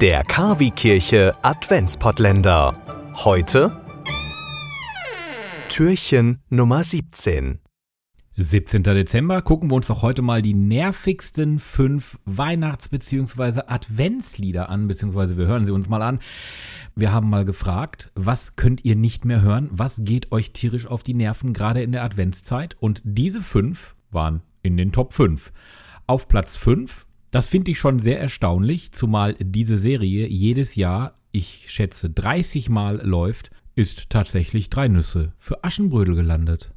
Der Kavi-Kirche Adventspottländer. Heute Türchen Nummer 17. 17. Dezember gucken wir uns doch heute mal die nervigsten fünf Weihnachts- bzw. Adventslieder an, beziehungsweise wir hören sie uns mal an. Wir haben mal gefragt, was könnt ihr nicht mehr hören? Was geht euch tierisch auf die Nerven, gerade in der Adventszeit? Und diese fünf waren in den Top 5. Auf Platz 5, das finde ich schon sehr erstaunlich, zumal diese Serie jedes Jahr, ich schätze 30 Mal läuft, ist tatsächlich drei Nüsse für Aschenbrödel gelandet.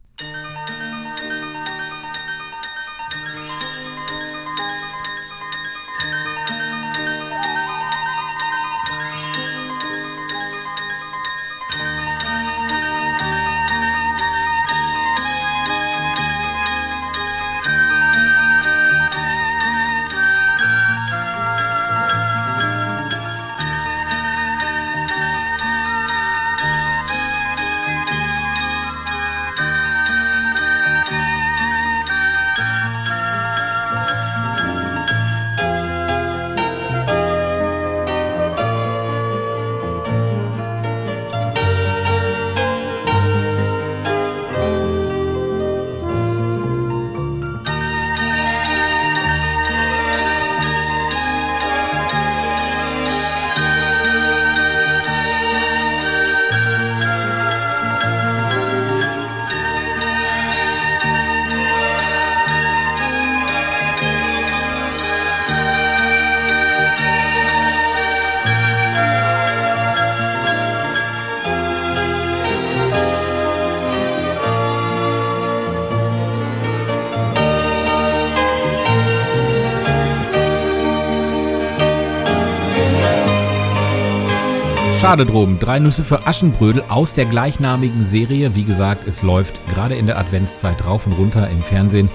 Schade drum. Drei Nüsse für Aschenbrödel aus der gleichnamigen Serie. Wie gesagt, es läuft gerade in der Adventszeit rauf und runter im Fernsehen.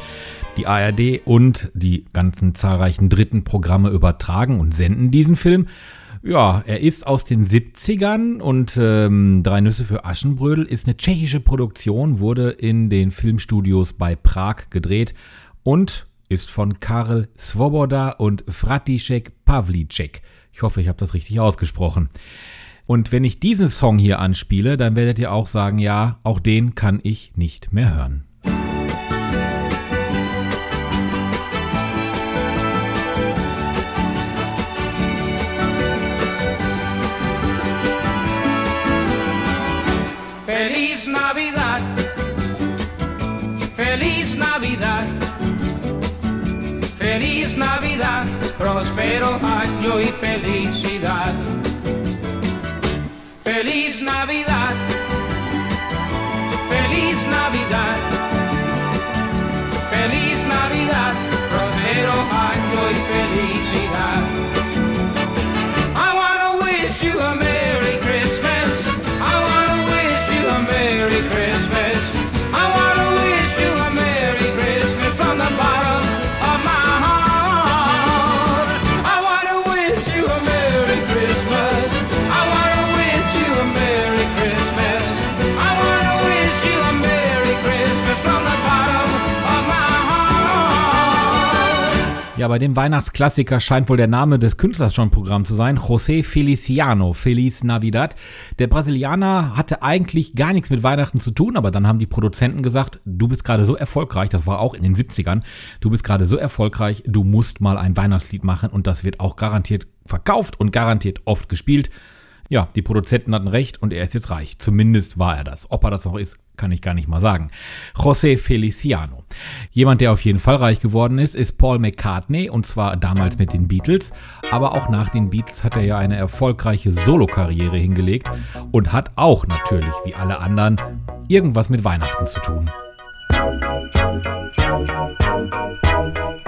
Die ARD und die ganzen zahlreichen dritten Programme übertragen und senden diesen Film. Ja, er ist aus den 70ern und ähm, Drei Nüsse für Aschenbrödel ist eine tschechische Produktion, wurde in den Filmstudios bei Prag gedreht und ist von Karel Svoboda und Fratišek Pavlicek. Ich hoffe, ich habe das richtig ausgesprochen. Und wenn ich diesen Song hier anspiele, dann werdet ihr auch sagen, ja, auch den kann ich nicht mehr hören. Feliz Navidad, Feliz Navidad, Feliz Navidad, próspero año y felicidad. Feliz Navidad, Bei dem Weihnachtsklassiker scheint wohl der Name des Künstlers schon Programm zu sein. José Feliciano, Feliz Navidad. Der Brasilianer hatte eigentlich gar nichts mit Weihnachten zu tun, aber dann haben die Produzenten gesagt, du bist gerade so erfolgreich, das war auch in den 70ern, du bist gerade so erfolgreich, du musst mal ein Weihnachtslied machen und das wird auch garantiert verkauft und garantiert oft gespielt. Ja, die Produzenten hatten recht und er ist jetzt reich. Zumindest war er das. Ob er das noch ist, kann ich gar nicht mal sagen. José Feliciano. Jemand, der auf jeden Fall reich geworden ist, ist Paul McCartney und zwar damals mit den Beatles. Aber auch nach den Beatles hat er ja eine erfolgreiche Solokarriere hingelegt und hat auch natürlich, wie alle anderen, irgendwas mit Weihnachten zu tun. The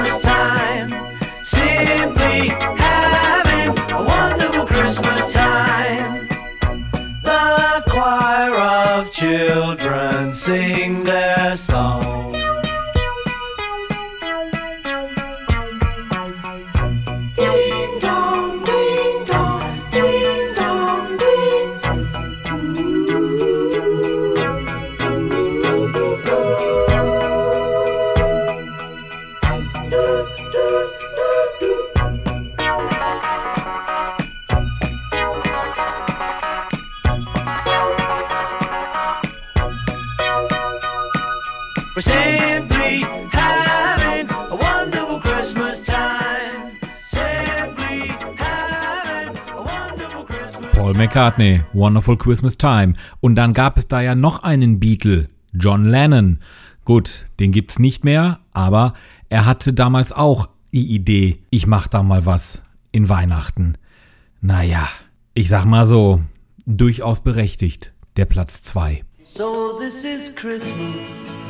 Christmas time. Simply having a wonderful Christmas time. The choir of children sing We're simply having a wonderful Christmas time. Simply having a wonderful Christmas Paul McCartney, Wonderful Christmas Time. Und dann gab es da ja noch einen Beatle, John Lennon. Gut, den gibt's nicht mehr, aber er hatte damals auch die Idee, ich mach da mal was in Weihnachten. Naja, ich sag mal so, durchaus berechtigt, der Platz 2. So this is Christmas.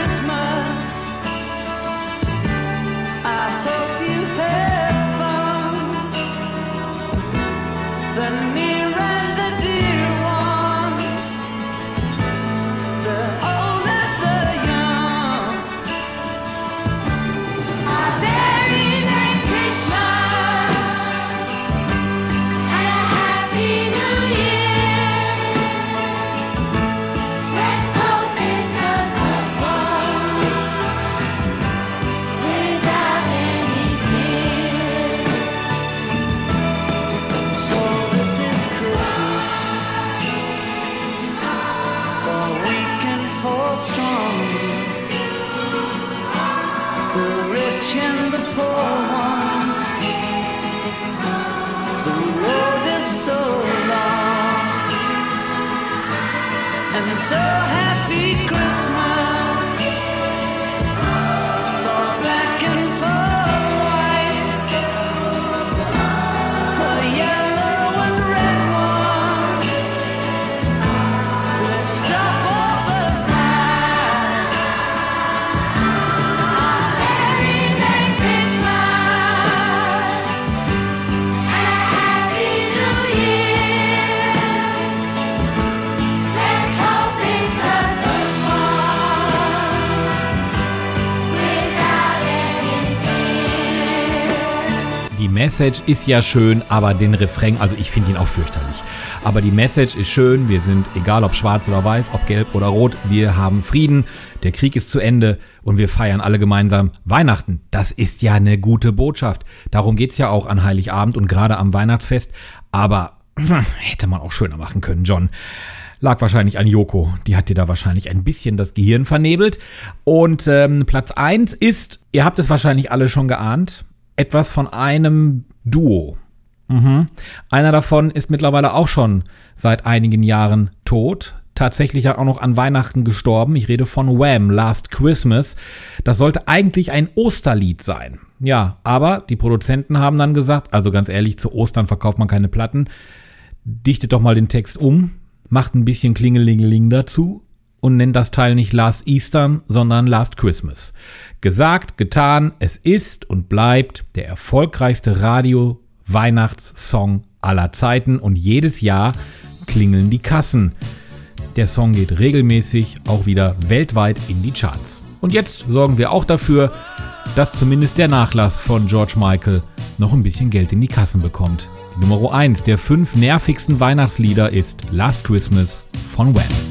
So Message ist ja schön, aber den Refrain, also ich finde ihn auch fürchterlich. Aber die Message ist schön, wir sind, egal ob schwarz oder weiß, ob gelb oder rot, wir haben Frieden, der Krieg ist zu Ende und wir feiern alle gemeinsam Weihnachten. Das ist ja eine gute Botschaft. Darum geht's ja auch an Heiligabend und gerade am Weihnachtsfest. Aber hätte man auch schöner machen können, John. Lag wahrscheinlich an Joko. Die hat dir da wahrscheinlich ein bisschen das Gehirn vernebelt. Und ähm, Platz 1 ist, ihr habt es wahrscheinlich alle schon geahnt, etwas von einem Duo. Mhm. Einer davon ist mittlerweile auch schon seit einigen Jahren tot. Tatsächlich auch noch an Weihnachten gestorben. Ich rede von Wham, Last Christmas. Das sollte eigentlich ein Osterlied sein. Ja, aber die Produzenten haben dann gesagt, also ganz ehrlich, zu Ostern verkauft man keine Platten. Dichtet doch mal den Text um, macht ein bisschen Klingelingeling dazu und nennt das Teil nicht Last Eastern, sondern Last Christmas. Gesagt, getan, es ist und bleibt der erfolgreichste Radio-Weihnachtssong aller Zeiten und jedes Jahr klingeln die Kassen. Der Song geht regelmäßig auch wieder weltweit in die Charts. Und jetzt sorgen wir auch dafür, dass zumindest der Nachlass von George Michael noch ein bisschen Geld in die Kassen bekommt. Nummer 1 der fünf nervigsten Weihnachtslieder ist Last Christmas von Wham.